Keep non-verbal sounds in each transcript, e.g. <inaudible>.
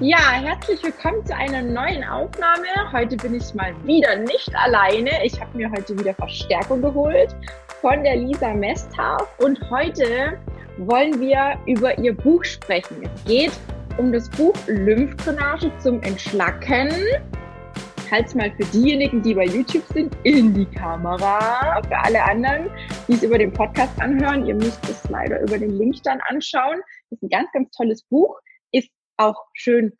Ja, herzlich willkommen zu einer neuen Aufnahme. Heute bin ich mal wieder nicht alleine. Ich habe mir heute wieder Verstärkung geholt von der Lisa Mesthaus und heute wollen wir über ihr Buch sprechen. Es geht um das Buch Lymphdrainage zum Entschlacken. Halt's mal für diejenigen, die bei YouTube sind, in die Kamera. Für alle anderen, die es über den Podcast anhören, ihr müsst es leider über den Link dann anschauen. Das ist ein ganz, ganz tolles Buch auch schön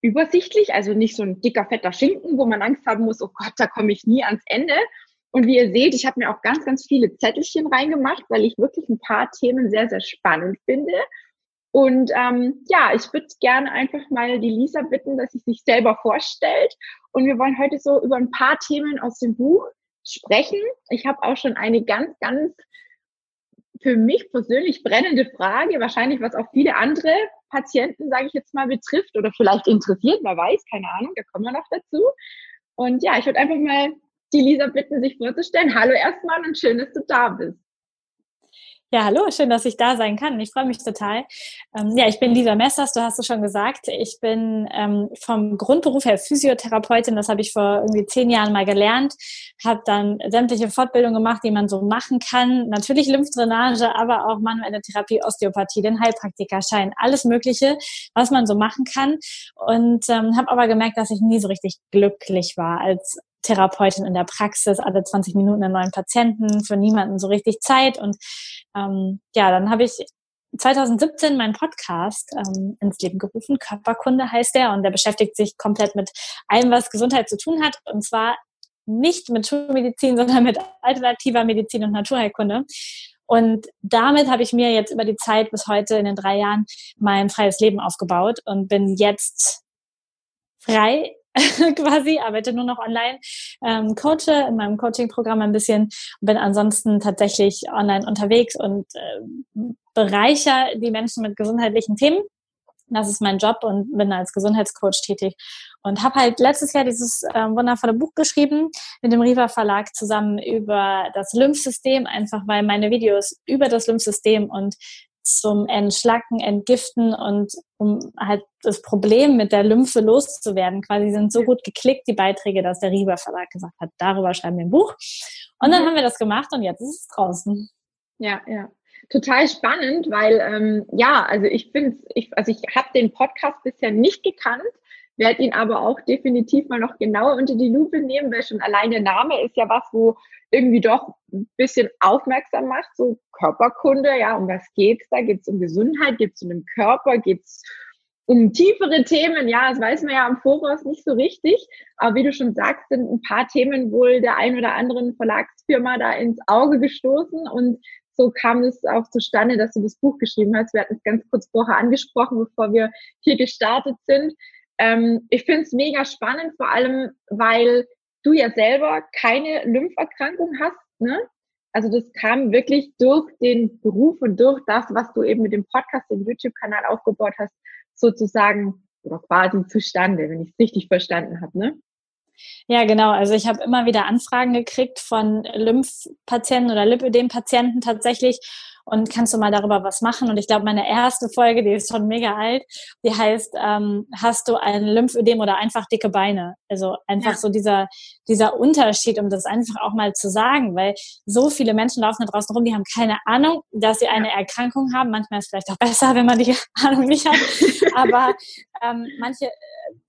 übersichtlich, also nicht so ein dicker, fetter Schinken, wo man Angst haben muss, oh Gott, da komme ich nie ans Ende. Und wie ihr seht, ich habe mir auch ganz, ganz viele Zettelchen reingemacht, weil ich wirklich ein paar Themen sehr, sehr spannend finde. Und ähm, ja, ich würde gerne einfach mal die Lisa bitten, dass sie sich selber vorstellt. Und wir wollen heute so über ein paar Themen aus dem Buch sprechen. Ich habe auch schon eine ganz, ganz für mich persönlich brennende Frage, wahrscheinlich was auch viele andere Patienten, sage ich jetzt mal, betrifft oder vielleicht interessiert, wer weiß, keine Ahnung, da kommen wir noch dazu. Und ja, ich würde einfach mal die Lisa bitten, sich vorzustellen. Hallo erstmal und schön, dass du da bist. Ja, hallo, schön, dass ich da sein kann. Ich freue mich total. Ähm, ja, ich bin Lisa Messers, du hast es schon gesagt. Ich bin ähm, vom Grundberuf her Physiotherapeutin, das habe ich vor irgendwie zehn Jahren mal gelernt, habe dann sämtliche Fortbildungen gemacht, die man so machen kann. Natürlich Lymphdrainage, aber auch manuelle Therapie, Osteopathie, den Heilpraktikerschein, alles Mögliche, was man so machen kann. Und ähm, habe aber gemerkt, dass ich nie so richtig glücklich war als Therapeutin in der Praxis, alle 20 Minuten einen neuen Patienten, für niemanden so richtig Zeit. Und ähm, ja, dann habe ich 2017 meinen Podcast ähm, ins Leben gerufen. Körperkunde heißt der und der beschäftigt sich komplett mit allem, was Gesundheit zu tun hat. Und zwar nicht mit Schulmedizin, <laughs> sondern mit alternativer Medizin und Naturheilkunde. Und damit habe ich mir jetzt über die Zeit bis heute in den drei Jahren mein freies Leben aufgebaut und bin jetzt frei <laughs> quasi, arbeite nur noch online, ähm, coache in meinem Coaching-Programm ein bisschen, bin ansonsten tatsächlich online unterwegs und äh, bereicher die Menschen mit gesundheitlichen Themen. Das ist mein Job und bin als Gesundheitscoach tätig und habe halt letztes Jahr dieses äh, wundervolle Buch geschrieben mit dem Riva Verlag zusammen über das Lymphsystem, einfach weil meine Videos über das Lymphsystem und zum Entschlacken, Entgiften und um halt das Problem mit der Lymphe loszuwerden. Quasi sind so gut geklickt, die Beiträge, dass der Rieber Verlag gesagt hat, darüber schreiben wir ein Buch. Und dann mhm. haben wir das gemacht und jetzt ist es draußen. Ja, ja. Total spannend, weil ähm, ja, also ich finde, ich, also ich habe den Podcast bisher nicht gekannt, werde ihn aber auch definitiv mal noch genauer unter die Lupe nehmen, weil schon allein der Name ist ja was, wo irgendwie doch ein bisschen aufmerksam macht, so Körperkunde, ja, um was geht's da? Geht's um Gesundheit? Geht's um den Körper? Geht's um tiefere Themen? Ja, das weiß man ja am Voraus nicht so richtig. Aber wie du schon sagst, sind ein paar Themen wohl der ein oder anderen Verlagsfirma da ins Auge gestoßen und so kam es auch zustande, dass du das Buch geschrieben hast. Wir hatten es ganz kurz vorher angesprochen, bevor wir hier gestartet sind. Ähm, ich finde es mega spannend, vor allem, weil du ja selber keine Lympherkrankung hast. Ne? Also das kam wirklich durch den Beruf und durch das, was du eben mit dem Podcast, dem YouTube-Kanal aufgebaut hast, sozusagen oder quasi zustande, wenn ich es richtig verstanden habe. Ne? Ja, genau. Also ich habe immer wieder Anfragen gekriegt von Lymphpatienten oder Lipödem-Patienten tatsächlich und kannst du mal darüber was machen? Und ich glaube, meine erste Folge, die ist schon mega alt, die heißt, ähm, hast du ein Lymphödem oder einfach dicke Beine? Also einfach ja. so dieser, dieser Unterschied, um das einfach auch mal zu sagen, weil so viele Menschen laufen da draußen rum, die haben keine Ahnung, dass sie eine Erkrankung haben. Manchmal ist es vielleicht auch <laughs> besser, wenn man die Ahnung nicht hat. Aber ähm, manche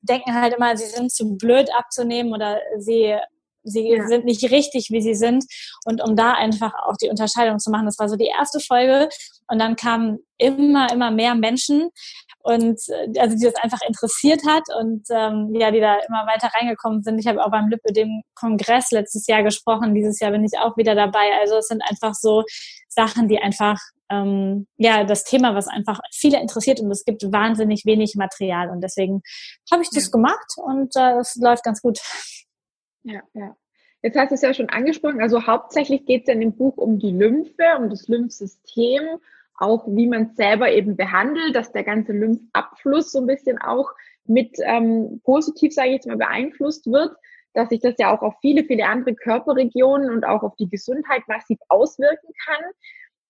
denken halt immer, sie sind zu blöd abzunehmen oder sie sie ja. sind nicht richtig, wie sie sind. Und um da einfach auch die Unterscheidung zu machen, das war so die erste Folge. Und dann kamen immer, immer mehr Menschen und äh, also die das einfach interessiert hat und ähm, ja, die da immer weiter reingekommen sind. Ich habe auch beim Lippe dem Kongress letztes Jahr gesprochen. Dieses Jahr bin ich auch wieder dabei. Also es sind einfach so Sachen, die einfach ähm, ja das Thema, was einfach viele interessiert und es gibt wahnsinnig wenig Material und deswegen habe ich das ja. gemacht und äh, es läuft ganz gut. Ja, ja. Jetzt hast du es ja schon angesprochen, also hauptsächlich geht es ja in dem Buch um die Lymphe, um das Lymphsystem, auch wie man es selber eben behandelt, dass der ganze Lymphabfluss so ein bisschen auch mit ähm, positiv, sage ich jetzt mal, beeinflusst wird, dass sich das ja auch auf viele, viele andere Körperregionen und auch auf die Gesundheit massiv auswirken kann.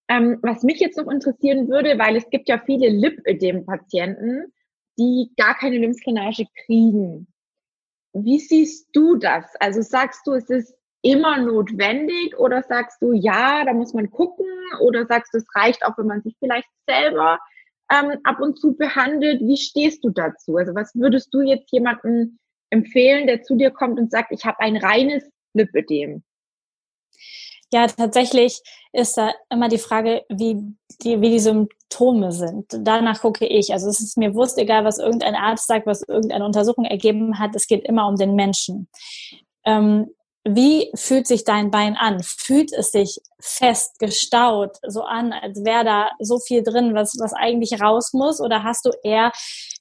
Ähm, was mich jetzt noch interessieren würde, weil es gibt ja viele Lipödem-Patienten, die gar keine Lymphdrainage kriegen. Wie siehst du das? Also sagst du, es ist immer notwendig oder sagst du, ja, da muss man gucken oder sagst du, es reicht auch, wenn man sich vielleicht selber ähm, ab und zu behandelt? Wie stehst du dazu? Also was würdest du jetzt jemandem empfehlen, der zu dir kommt und sagt, ich habe ein reines Lipödem? Ja, tatsächlich ist da immer die Frage, wie die, wie die Symptome sind. Danach gucke ich. Also es ist mir wurscht, egal was irgendein Arzt sagt, was irgendeine Untersuchung ergeben hat. Es geht immer um den Menschen. Ähm, wie fühlt sich dein Bein an? Fühlt es sich fest, gestaut, so an, als wäre da so viel drin, was, was eigentlich raus muss? Oder hast du eher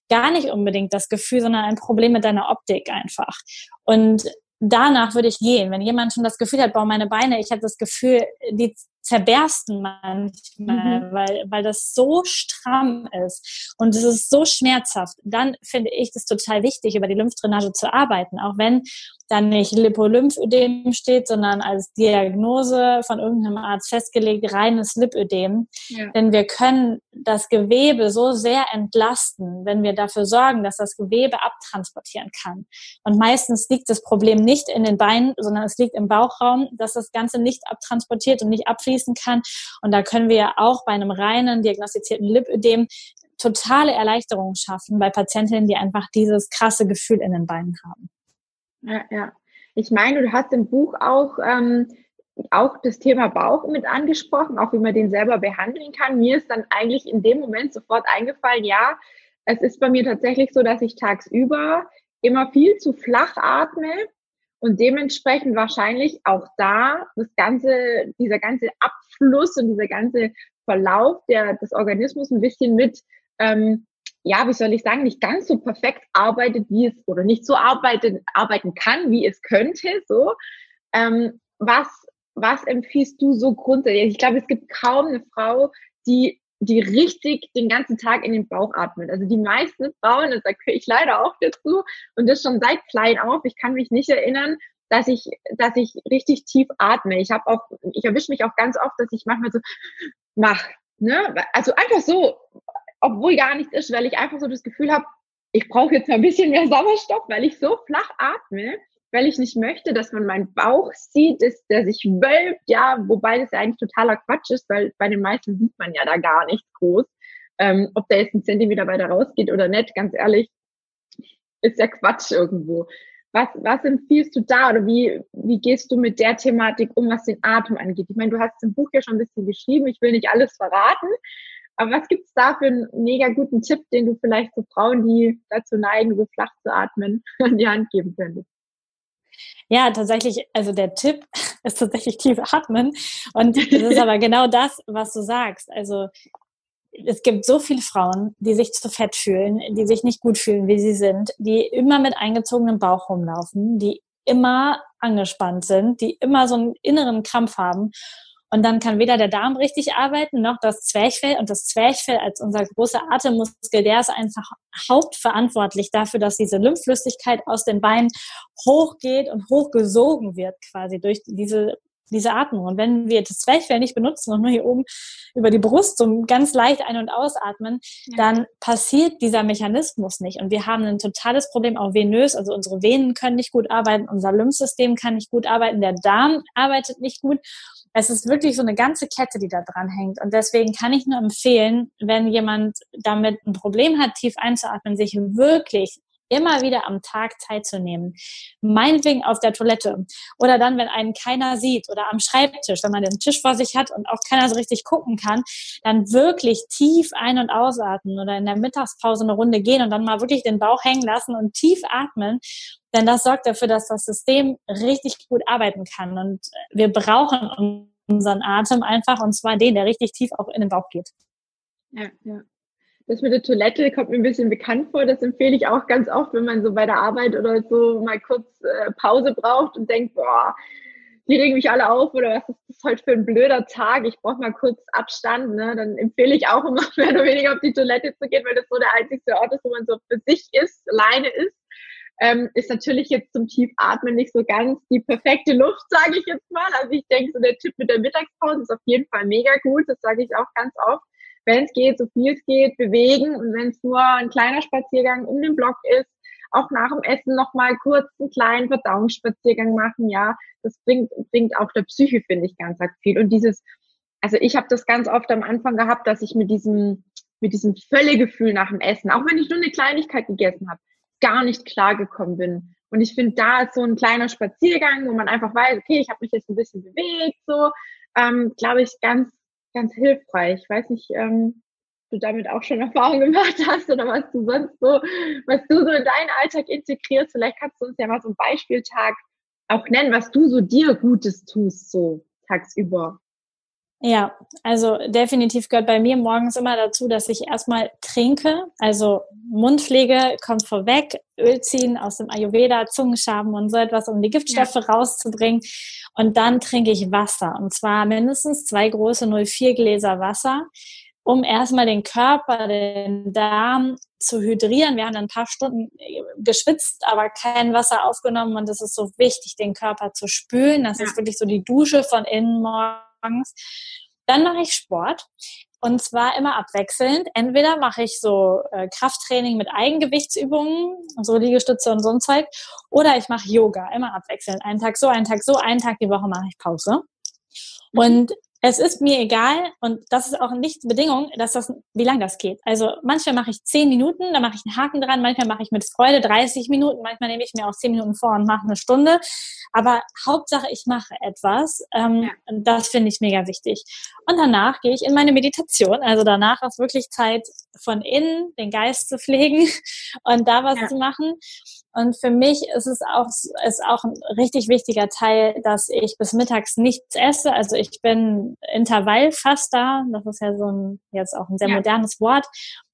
gar nicht unbedingt das Gefühl, sondern ein Problem mit deiner Optik einfach? Und danach würde ich gehen. Wenn jemand schon das Gefühl hat, boah, meine Beine, ich habe das Gefühl, die zerbersten manchmal, mhm. weil, weil das so stramm ist und es ist so schmerzhaft, dann finde ich das total wichtig, über die Lymphdrainage zu arbeiten, auch wenn dann nicht Lipolymphödem steht, sondern als Diagnose von irgendeinem Arzt festgelegt, reines Lipödem. Ja. Denn wir können das Gewebe so sehr entlasten, wenn wir dafür sorgen, dass das Gewebe abtransportieren kann. Und meistens liegt das Problem nicht in den Beinen, sondern es liegt im Bauchraum, dass das Ganze nicht abtransportiert und nicht abfließen kann. Und da können wir ja auch bei einem reinen diagnostizierten Lipödem totale Erleichterung schaffen bei Patientinnen, die einfach dieses krasse Gefühl in den Beinen haben. Ja, ja. Ich meine, du hast im Buch auch, ähm, auch das Thema Bauch mit angesprochen, auch wie man den selber behandeln kann. Mir ist dann eigentlich in dem Moment sofort eingefallen, ja, es ist bei mir tatsächlich so, dass ich tagsüber immer viel zu flach atme und dementsprechend wahrscheinlich auch da das ganze, dieser ganze Abfluss und dieser ganze Verlauf der, des Organismus ein bisschen mit ähm, ja, wie soll ich sagen, nicht ganz so perfekt arbeitet, wie es oder nicht so arbeitet, arbeiten kann, wie es könnte. So, ähm, was was empfiehlst du so grundsätzlich? Ich glaube, es gibt kaum eine Frau, die die richtig den ganzen Tag in den Bauch atmet. Also die meisten Frauen, das gehöre ich leider auch dazu und das schon seit klein auf. Ich kann mich nicht erinnern, dass ich, dass ich richtig tief atme. Ich habe auch, ich erwische mich auch ganz oft, dass ich manchmal so mach, ne? Also einfach so obwohl gar nichts ist, weil ich einfach so das Gefühl habe, ich brauche jetzt mal ein bisschen mehr Sauerstoff, weil ich so flach atme, weil ich nicht möchte, dass man meinen Bauch sieht, dass der sich wölbt, ja, wobei das ja eigentlich totaler Quatsch ist, weil bei den meisten sieht man ja da gar nichts groß. Ähm, ob der jetzt einen Zentimeter weiter rausgeht oder nicht, ganz ehrlich, ist ja Quatsch irgendwo. Was, was empfiehlst du da oder wie, wie gehst du mit der Thematik um, was den Atem angeht? Ich meine, du hast im Buch ja schon ein bisschen geschrieben, ich will nicht alles verraten, aber was gibt's da für einen mega guten Tipp, den du vielleicht so Frauen, die dazu neigen, so flach zu atmen, <laughs> an die Hand geben könntest? Ja, tatsächlich, also der Tipp <laughs> ist tatsächlich tief atmen. Und das ist aber genau das, was du sagst. Also es gibt so viele Frauen, die sich zu fett fühlen, die sich nicht gut fühlen, wie sie sind, die immer mit eingezogenem Bauch rumlaufen, die immer angespannt sind, die immer so einen inneren Krampf haben. Und dann kann weder der Darm richtig arbeiten, noch das Zwerchfell. Und das Zwerchfell als unser großer Atemmuskel, der ist einfach hauptverantwortlich dafür, dass diese Lymphflüssigkeit aus den Beinen hochgeht und hochgesogen wird quasi durch diese diese Atmung. Und wenn wir das Zwerchfell nicht benutzen und nur hier oben über die Brust so ganz leicht ein- und ausatmen, ja. dann passiert dieser Mechanismus nicht. Und wir haben ein totales Problem auch venös. Also unsere Venen können nicht gut arbeiten, unser Lymphsystem kann nicht gut arbeiten, der Darm arbeitet nicht gut. Es ist wirklich so eine ganze Kette, die da dran hängt. Und deswegen kann ich nur empfehlen, wenn jemand damit ein Problem hat, tief einzuatmen, sich wirklich immer wieder am Tag Zeit zu nehmen. Meinetwegen auf der Toilette oder dann, wenn einen keiner sieht oder am Schreibtisch, wenn man den Tisch vor sich hat und auch keiner so richtig gucken kann, dann wirklich tief ein- und ausatmen oder in der Mittagspause eine Runde gehen und dann mal wirklich den Bauch hängen lassen und tief atmen. Denn das sorgt dafür, dass das System richtig gut arbeiten kann. Und wir brauchen unseren Atem einfach, und zwar den, der richtig tief auch in den Bauch geht. Ja, ja. Das mit der Toilette kommt mir ein bisschen bekannt vor. Das empfehle ich auch ganz oft, wenn man so bei der Arbeit oder so mal kurz äh, Pause braucht und denkt, boah, die regen mich alle auf oder was ist das heute für ein blöder Tag? Ich brauche mal kurz Abstand. Ne? Dann empfehle ich auch immer <laughs> mehr oder weniger auf die Toilette zu gehen, weil das so der einzige Ort ist, wo man so für sich ist, alleine ist. Ähm, ist natürlich jetzt zum Tiefatmen nicht so ganz die perfekte Luft, <laughs> sage ich jetzt mal. Also ich denke, so der Tipp mit der Mittagspause ist auf jeden Fall mega gut. Das sage ich auch ganz oft wenn es geht, so viel es geht, bewegen und wenn es nur ein kleiner Spaziergang um den Block ist, auch nach dem Essen nochmal kurz einen kleinen Verdauungsspaziergang machen, ja, das bringt, bringt auch der Psyche, finde ich, ganz viel. Und dieses, also ich habe das ganz oft am Anfang gehabt, dass ich mit diesem, mit diesem Völlegefühl nach dem Essen, auch wenn ich nur eine Kleinigkeit gegessen habe, gar nicht klargekommen bin. Und ich finde, da ist so ein kleiner Spaziergang, wo man einfach weiß, okay, ich habe mich jetzt ein bisschen bewegt, so, ähm, glaube ich, ganz, ganz hilfreich. Ich weiß nicht, ähm, du damit auch schon <laughs> Erfahrung gemacht hast oder was du sonst so, was du so in deinen Alltag integrierst. Vielleicht kannst du uns ja mal so einen Beispieltag auch nennen, was du so dir Gutes tust, so tagsüber. Ja, also definitiv gehört bei mir morgens immer dazu, dass ich erstmal trinke. Also Mundpflege kommt vorweg, Öl ziehen aus dem Ayurveda, Zungenschaben und so etwas, um die Giftstoffe ja. rauszubringen. Und dann trinke ich Wasser. Und zwar mindestens zwei große 04 Gläser Wasser um erstmal den Körper, den Darm zu hydrieren. Wir haben dann ein paar Stunden äh, geschwitzt, aber kein Wasser aufgenommen und es ist so wichtig, den Körper zu spülen. Das ja. ist wirklich so die Dusche von innen morgens. Dann mache ich Sport. Und zwar immer abwechselnd. Entweder mache ich so äh, Krafttraining mit Eigengewichtsübungen, so Liegestütze und so ein Zeug, oder ich mache Yoga, immer abwechselnd. Einen Tag so, einen Tag so, einen Tag die Woche mache ich Pause. Mhm. Und es ist mir egal und das ist auch nicht Bedingung, dass das, wie lang das geht. Also manchmal mache ich zehn Minuten, dann mache ich einen Haken dran, manchmal mache ich mit Freude 30 Minuten, manchmal nehme ich mir auch zehn Minuten vor und mache eine Stunde. Aber Hauptsache, ich mache etwas. Ähm, ja. Das finde ich mega wichtig. Und danach gehe ich in meine Meditation. Also danach ist wirklich Zeit, von innen den Geist zu pflegen <laughs> und da was ja. zu machen. Und für mich ist es auch, ist auch ein richtig wichtiger Teil, dass ich bis mittags nichts esse. Also ich bin Intervallfaster. Das ist ja so ein, jetzt auch ein sehr ja. modernes Wort.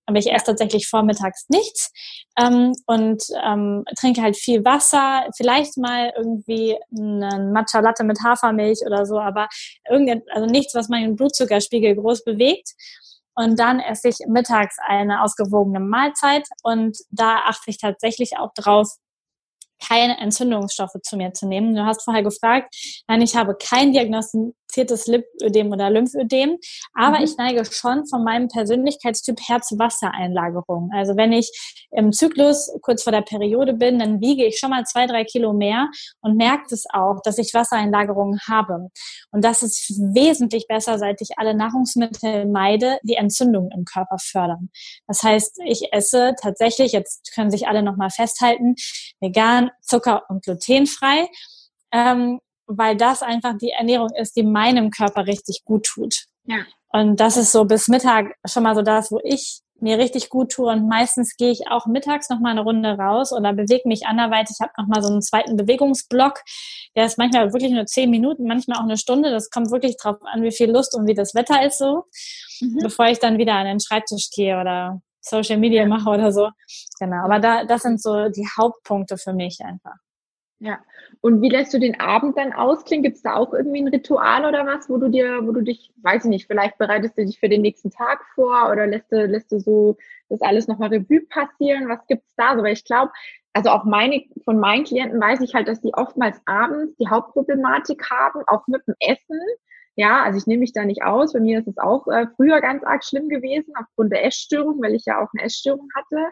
Aber ich esse tatsächlich vormittags nichts ähm, und ähm, trinke halt viel Wasser, vielleicht mal irgendwie einen Matcha Latte mit Hafermilch oder so, aber also nichts, was meinen Blutzuckerspiegel groß bewegt. Und dann esse ich mittags eine ausgewogene Mahlzeit und da achte ich tatsächlich auch drauf, keine Entzündungsstoffe zu mir zu nehmen. Du hast vorher gefragt, nein, ich habe kein diagnostiziertes Lipödem oder Lymphödem, aber mhm. ich neige schon von meinem Persönlichkeitstyp her zu Wassereinlagerung. Also wenn ich im Zyklus kurz vor der Periode bin, dann wiege ich schon mal zwei, drei Kilo mehr und merke es auch, dass ich Wassereinlagerungen habe. Und das ist wesentlich besser, seit ich alle Nahrungsmittel meide, die Entzündungen im Körper fördern. Das heißt, ich esse tatsächlich, jetzt können sich alle nochmal festhalten, vegan, zucker- und glutenfrei, ähm, weil das einfach die Ernährung ist, die meinem Körper richtig gut tut. Ja. Und das ist so bis Mittag schon mal so das, wo ich mir richtig gut tue. Und meistens gehe ich auch mittags noch mal eine Runde raus oder bewege mich anderweitig. Ich habe noch mal so einen zweiten Bewegungsblock. Der ist manchmal wirklich nur zehn Minuten, manchmal auch eine Stunde. Das kommt wirklich drauf an, wie viel Lust und wie das Wetter ist so. Mhm. Bevor ich dann wieder an den Schreibtisch gehe oder Social Media mache oder so. Genau. Aber da, das sind so die Hauptpunkte für mich einfach. Ja. Und wie lässt du den Abend dann ausklingen? Gibt es da auch irgendwie ein Ritual oder was, wo du dir, wo du dich, weiß ich nicht, vielleicht bereitest du dich für den nächsten Tag vor oder lässt du, lässt du so das alles nochmal Revue passieren? Was gibt's da so? Weil ich glaube, also auch meine, von meinen Klienten weiß ich halt, dass die oftmals abends die Hauptproblematik haben, auch mit dem Essen. Ja, also ich nehme mich da nicht aus. Bei mir ist es auch äh, früher ganz arg schlimm gewesen, aufgrund der Essstörung, weil ich ja auch eine Essstörung hatte.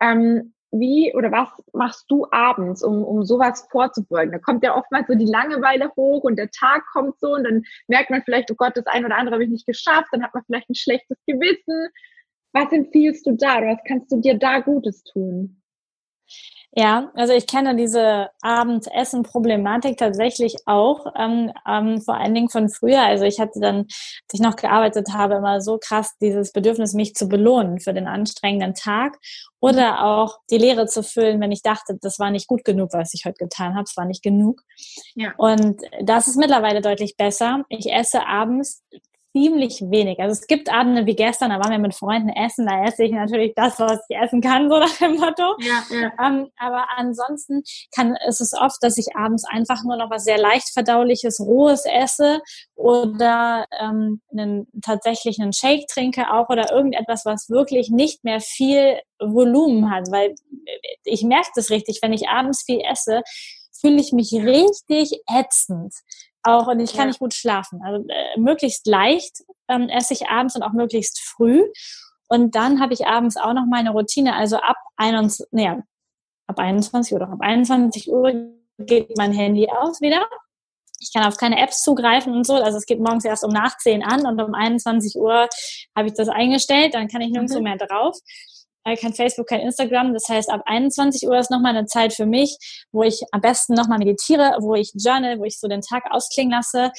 Ähm, wie oder was machst du abends, um, um sowas vorzubeugen? Da kommt ja oftmals so die Langeweile hoch und der Tag kommt so und dann merkt man vielleicht, oh Gott, das ein oder andere habe ich nicht geschafft, dann hat man vielleicht ein schlechtes Gewissen. Was empfiehlst du da was kannst du dir da Gutes tun? Ja, also ich kenne diese Abendessen-Problematik tatsächlich auch, ähm, ähm, vor allen Dingen von früher. Also ich hatte dann, als ich noch gearbeitet habe, immer so krass dieses Bedürfnis, mich zu belohnen für den anstrengenden Tag oder auch die Leere zu füllen, wenn ich dachte, das war nicht gut genug, was ich heute getan habe, es war nicht genug. Ja. Und das ist mittlerweile deutlich besser. Ich esse abends ziemlich wenig. Also es gibt Abende wie gestern, da waren wir mit Freunden essen, da esse ich natürlich das, was ich essen kann, so nach dem Motto. Ja, ja. Ähm, aber ansonsten kann, ist es oft, dass ich abends einfach nur noch was sehr leicht verdauliches, rohes esse oder ähm, einen, tatsächlich einen Shake trinke auch oder irgendetwas, was wirklich nicht mehr viel Volumen hat, weil ich merke das richtig, wenn ich abends viel esse, fühle ich mich richtig ätzend auch und ich kann ja. nicht gut schlafen. Also äh, möglichst leicht ähm, esse ich abends und auch möglichst früh. Und dann habe ich abends auch noch meine Routine. Also ab 21, nee, ab 21 oder ab 21 Uhr geht mein Handy aus wieder. Ich kann auf keine Apps zugreifen und so. Also es geht morgens erst um nach 10 an und um 21 Uhr habe ich das eingestellt. Dann kann ich nirgendwo mhm. mehr drauf kein Facebook, kein Instagram. Das heißt, ab 21 Uhr ist nochmal eine Zeit für mich, wo ich am besten nochmal meditiere, wo ich journal, wo ich so den Tag ausklingen lasse,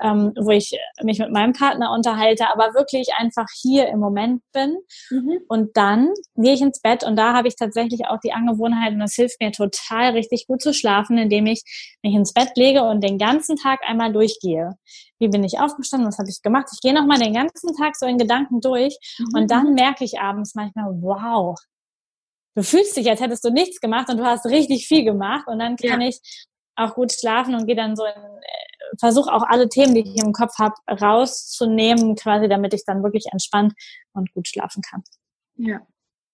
ähm, wo ich mich mit meinem Partner unterhalte, aber wirklich einfach hier im Moment bin. Mhm. Und dann gehe ich ins Bett und da habe ich tatsächlich auch die Angewohnheit und das hilft mir total richtig gut zu schlafen, indem ich mich ins Bett lege und den ganzen Tag einmal durchgehe wie bin ich aufgestanden, was habe ich gemacht. Ich gehe nochmal den ganzen Tag so in Gedanken durch mhm. und dann merke ich abends manchmal, wow, du fühlst dich, als hättest du nichts gemacht und du hast richtig viel gemacht und dann kann ja. ich auch gut schlafen und gehe dann so in, äh, versuche auch alle Themen, die ich im Kopf habe, rauszunehmen, quasi, damit ich dann wirklich entspannt und gut schlafen kann. Ja,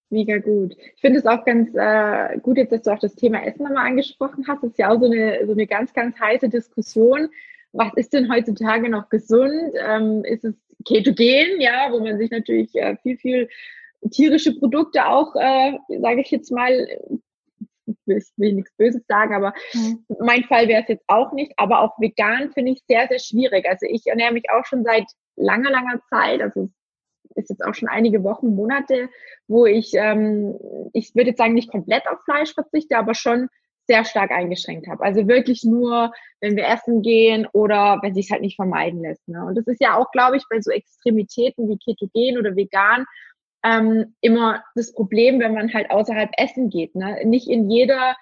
mega gut. Ich finde es auch ganz äh, gut jetzt, dass du auch das Thema Essen nochmal angesprochen hast. Das ist ja auch so eine, so eine ganz, ganz heiße Diskussion was ist denn heutzutage noch gesund? Ähm, ist es ketogen, ja, wo man sich natürlich äh, viel, viel tierische Produkte auch, äh, sage ich jetzt mal, ich will nichts Böses sagen, aber mhm. mein Fall wäre es jetzt auch nicht. Aber auch vegan finde ich sehr, sehr schwierig. Also ich ernähre mich auch schon seit langer, langer Zeit. Also ist jetzt auch schon einige Wochen, Monate, wo ich, ähm, ich würde jetzt sagen, nicht komplett auf Fleisch verzichte, aber schon sehr stark eingeschränkt habe. Also wirklich nur, wenn wir essen gehen oder wenn sich halt nicht vermeiden lässt. Ne? Und das ist ja auch, glaube ich, bei so Extremitäten wie Ketogen oder Vegan ähm, immer das Problem, wenn man halt außerhalb essen geht. Ne? Nicht in jeder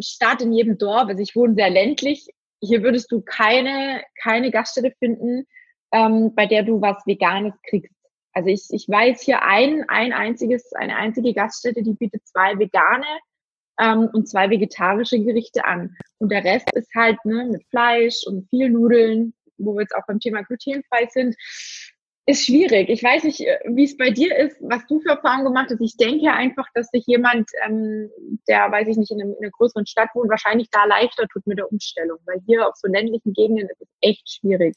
Stadt, in jedem Dorf, also ich wohne sehr ländlich, hier würdest du keine, keine Gaststätte finden, ähm, bei der du was Veganes kriegst. Also ich, ich weiß hier ein, ein einziges, eine einzige Gaststätte, die bietet zwei vegane ähm, und zwei vegetarische Gerichte an. Und der Rest ist halt ne, mit Fleisch und viel Nudeln, wo wir jetzt auch beim Thema glutenfrei sind, ist schwierig. Ich weiß nicht, äh, wie es bei dir ist, was du für Erfahrungen gemacht hast. Ich denke einfach, dass sich jemand, ähm, der, weiß ich nicht, in, einem, in einer größeren Stadt wohnt, wahrscheinlich da leichter tut mit der Umstellung. Weil hier auf so ländlichen Gegenden ist es echt schwierig.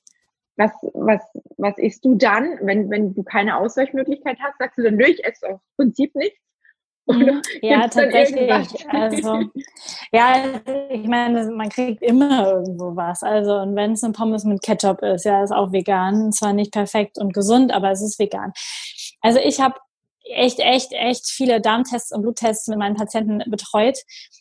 Was, was, was isst du dann, wenn, wenn du keine Ausweichmöglichkeit hast? Sagst du dann, nö, ich esse aus Prinzip nichts? Oder ja, tatsächlich. <laughs> Also, ja, ich meine, man kriegt immer irgendwo was. Also, und wenn es eine Pommes mit Ketchup ist, ja, ist auch vegan. Zwar nicht perfekt und gesund, aber es ist vegan. Also, ich habe echt, echt, echt viele Darmtests und Bluttests mit meinen Patienten betreut.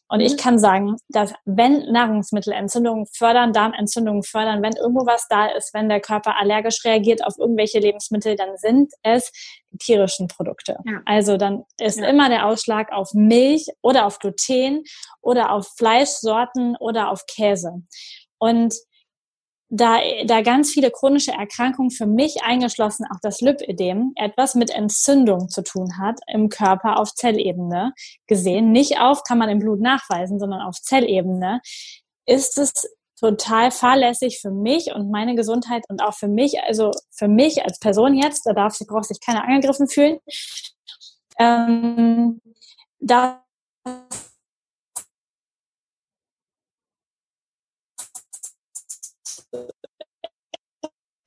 Und mhm. ich kann sagen, dass wenn Nahrungsmittel Entzündungen fördern, Darmentzündungen fördern, wenn irgendwo was da ist, wenn der Körper allergisch reagiert auf irgendwelche Lebensmittel, dann sind es tierischen Produkte. Ja. Also dann ist ja. immer der Ausschlag auf Milch oder auf Gluten oder auf Fleischsorten oder auf Käse. Und da, da ganz viele chronische Erkrankungen für mich eingeschlossen, auch das Lipödem, etwas mit Entzündung zu tun hat im Körper auf Zellebene gesehen, nicht auf, kann man im Blut nachweisen, sondern auf Zellebene, ist es total fahrlässig für mich und meine Gesundheit und auch für mich, also für mich als Person jetzt, da darf, braucht sich keiner angegriffen fühlen, ähm, da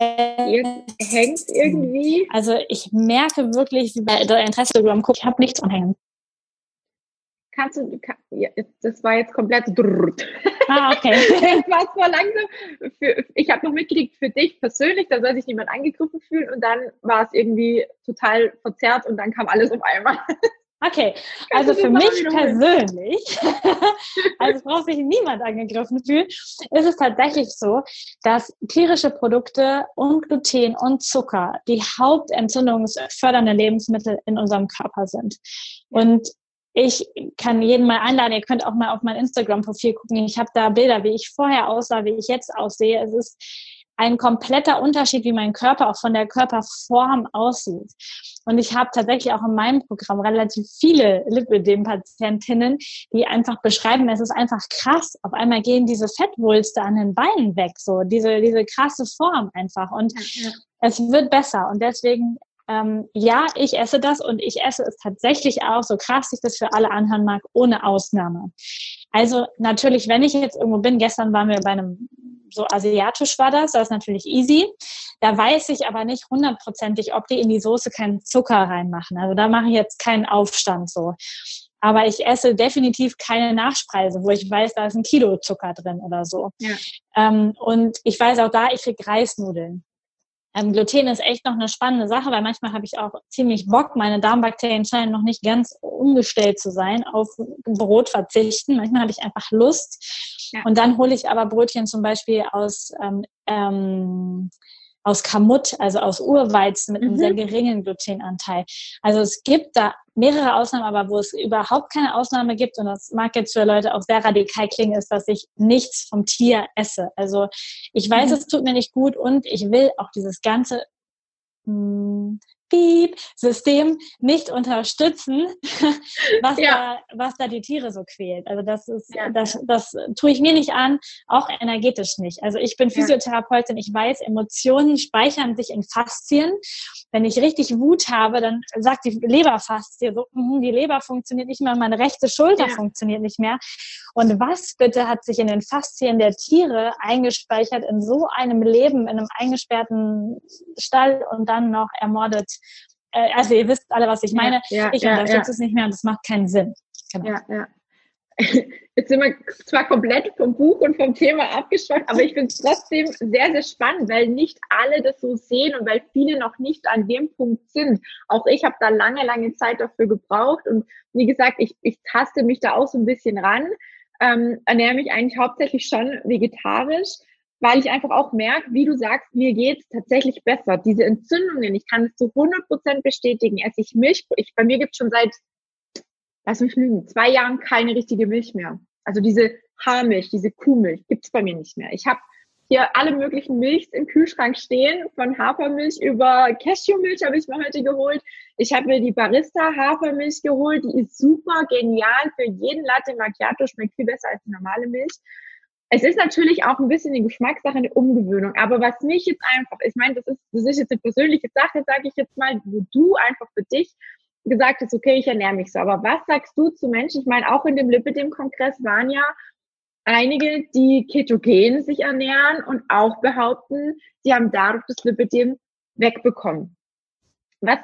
Jetzt hängt irgendwie. Also ich merke wirklich, wie bei der Interesse-Programm guckt, ich habe nichts anhängen. Kannst du, kann, ja, das war jetzt komplett. Ah, okay. <laughs> das war zwar langsam. Für, ich habe noch mitgekriegt für dich persönlich, da soll sich niemand angegriffen fühlen und dann war es irgendwie total verzerrt und dann kam alles auf einmal. Okay, also für mich persönlich, <laughs> also braucht sich niemand angegriffen fühlen, ist es tatsächlich so, dass tierische Produkte und Gluten und Zucker die hauptentzündungsfördernden Lebensmittel in unserem Körper sind. Und ich kann jeden mal einladen, ihr könnt auch mal auf mein Instagram-Profil gucken. Ich habe da Bilder, wie ich vorher aussah, wie ich jetzt aussehe. Es ist ein kompletter Unterschied, wie mein Körper auch von der Körperform aussieht. Und ich habe tatsächlich auch in meinem Programm relativ viele Lipödem-Patientinnen, die einfach beschreiben, es ist einfach krass. Auf einmal gehen diese Fettwulste an den Beinen weg, so diese, diese krasse Form einfach. Und ja. es wird besser. Und deswegen ähm, ja, ich esse das und ich esse es tatsächlich auch, so krass ich das für alle anhören mag, ohne Ausnahme. Also natürlich, wenn ich jetzt irgendwo bin, gestern waren wir bei einem so asiatisch war das, das ist natürlich easy. Da weiß ich aber nicht hundertprozentig, ob die in die Soße keinen Zucker reinmachen. Also da mache ich jetzt keinen Aufstand so. Aber ich esse definitiv keine Nachspeise, wo ich weiß, da ist ein Kilo Zucker drin oder so. Ja. Ähm, und ich weiß auch da, ich krieg Reisnudeln. Ähm, Gluten ist echt noch eine spannende Sache, weil manchmal habe ich auch ziemlich Bock, meine Darmbakterien scheinen noch nicht ganz umgestellt zu sein, auf Brot verzichten. Manchmal habe ich einfach Lust. Ja. Und dann hole ich aber Brötchen zum Beispiel aus ähm, ähm, aus Kamut, also aus Urweizen mit einem mhm. sehr geringen Glutenanteil. Also es gibt da mehrere Ausnahmen, aber wo es überhaupt keine Ausnahme gibt, und das mag jetzt für Leute auch sehr radikal klingen, ist, dass ich nichts vom Tier esse. Also ich weiß, mhm. es tut mir nicht gut und ich will auch dieses ganze mh, hm, Piep, System nicht unterstützen, <laughs> was, ja. da, was da die Tiere so quält. Also das ist, ja. das, das tue ich mir nicht an, auch energetisch nicht. Also ich bin Physiotherapeutin, ich weiß, Emotionen speichern sich in Faszien. Wenn ich richtig Wut habe, dann sagt die Leberfaszie so, mm, die Leber funktioniert nicht mehr, meine rechte Schulter ja. funktioniert nicht mehr. Und was bitte hat sich in den Faszien der Tiere eingespeichert in so einem Leben, in einem eingesperrten Stall und dann noch ermordet äh, also ihr wisst alle, was ich meine. Ja, ja, ich unterstütze es nicht mehr und es macht keinen Sinn. Genau. <laughs> Jetzt sind wir zwar komplett vom Buch und vom Thema abgeschweift, aber ich finde es trotzdem sehr, sehr spannend, weil nicht alle das so sehen und weil viele noch nicht an dem Punkt sind. Auch ich habe da lange, lange Zeit dafür gebraucht und wie gesagt, ich, ich taste mich da auch so ein bisschen ran, ähm, ernähre mich eigentlich hauptsächlich schon vegetarisch, weil ich einfach auch merke, wie du sagst, mir geht's tatsächlich besser. Diese Entzündungen, ich kann es zu 100 Prozent bestätigen. Esse ich Milch, ich, bei mir gibt's schon seit, lass mich lügen, zwei Jahren keine richtige Milch mehr. Also diese Haarmilch, diese Kuhmilch gibt's bei mir nicht mehr. Ich habe hier alle möglichen Milchs im Kühlschrank stehen, von Hafermilch über Cashewmilch habe ich mir heute geholt. Ich habe mir die Barista Hafermilch geholt, die ist super genial für jeden Latte Macchiato, schmeckt viel besser als die normale Milch. Es ist natürlich auch ein bisschen die Geschmackssache, eine Umgewöhnung. Aber was mich jetzt einfach, ich meine, das ist, das ist jetzt eine persönliche Sache, sage ich jetzt mal, wo du einfach für dich gesagt hast, okay, ich ernähre mich so. Aber was sagst du zu Menschen? Ich meine, auch in dem Lipidem-Kongress waren ja einige, die ketogen sich ernähren und auch behaupten, sie haben dadurch das Lipidem wegbekommen. Was,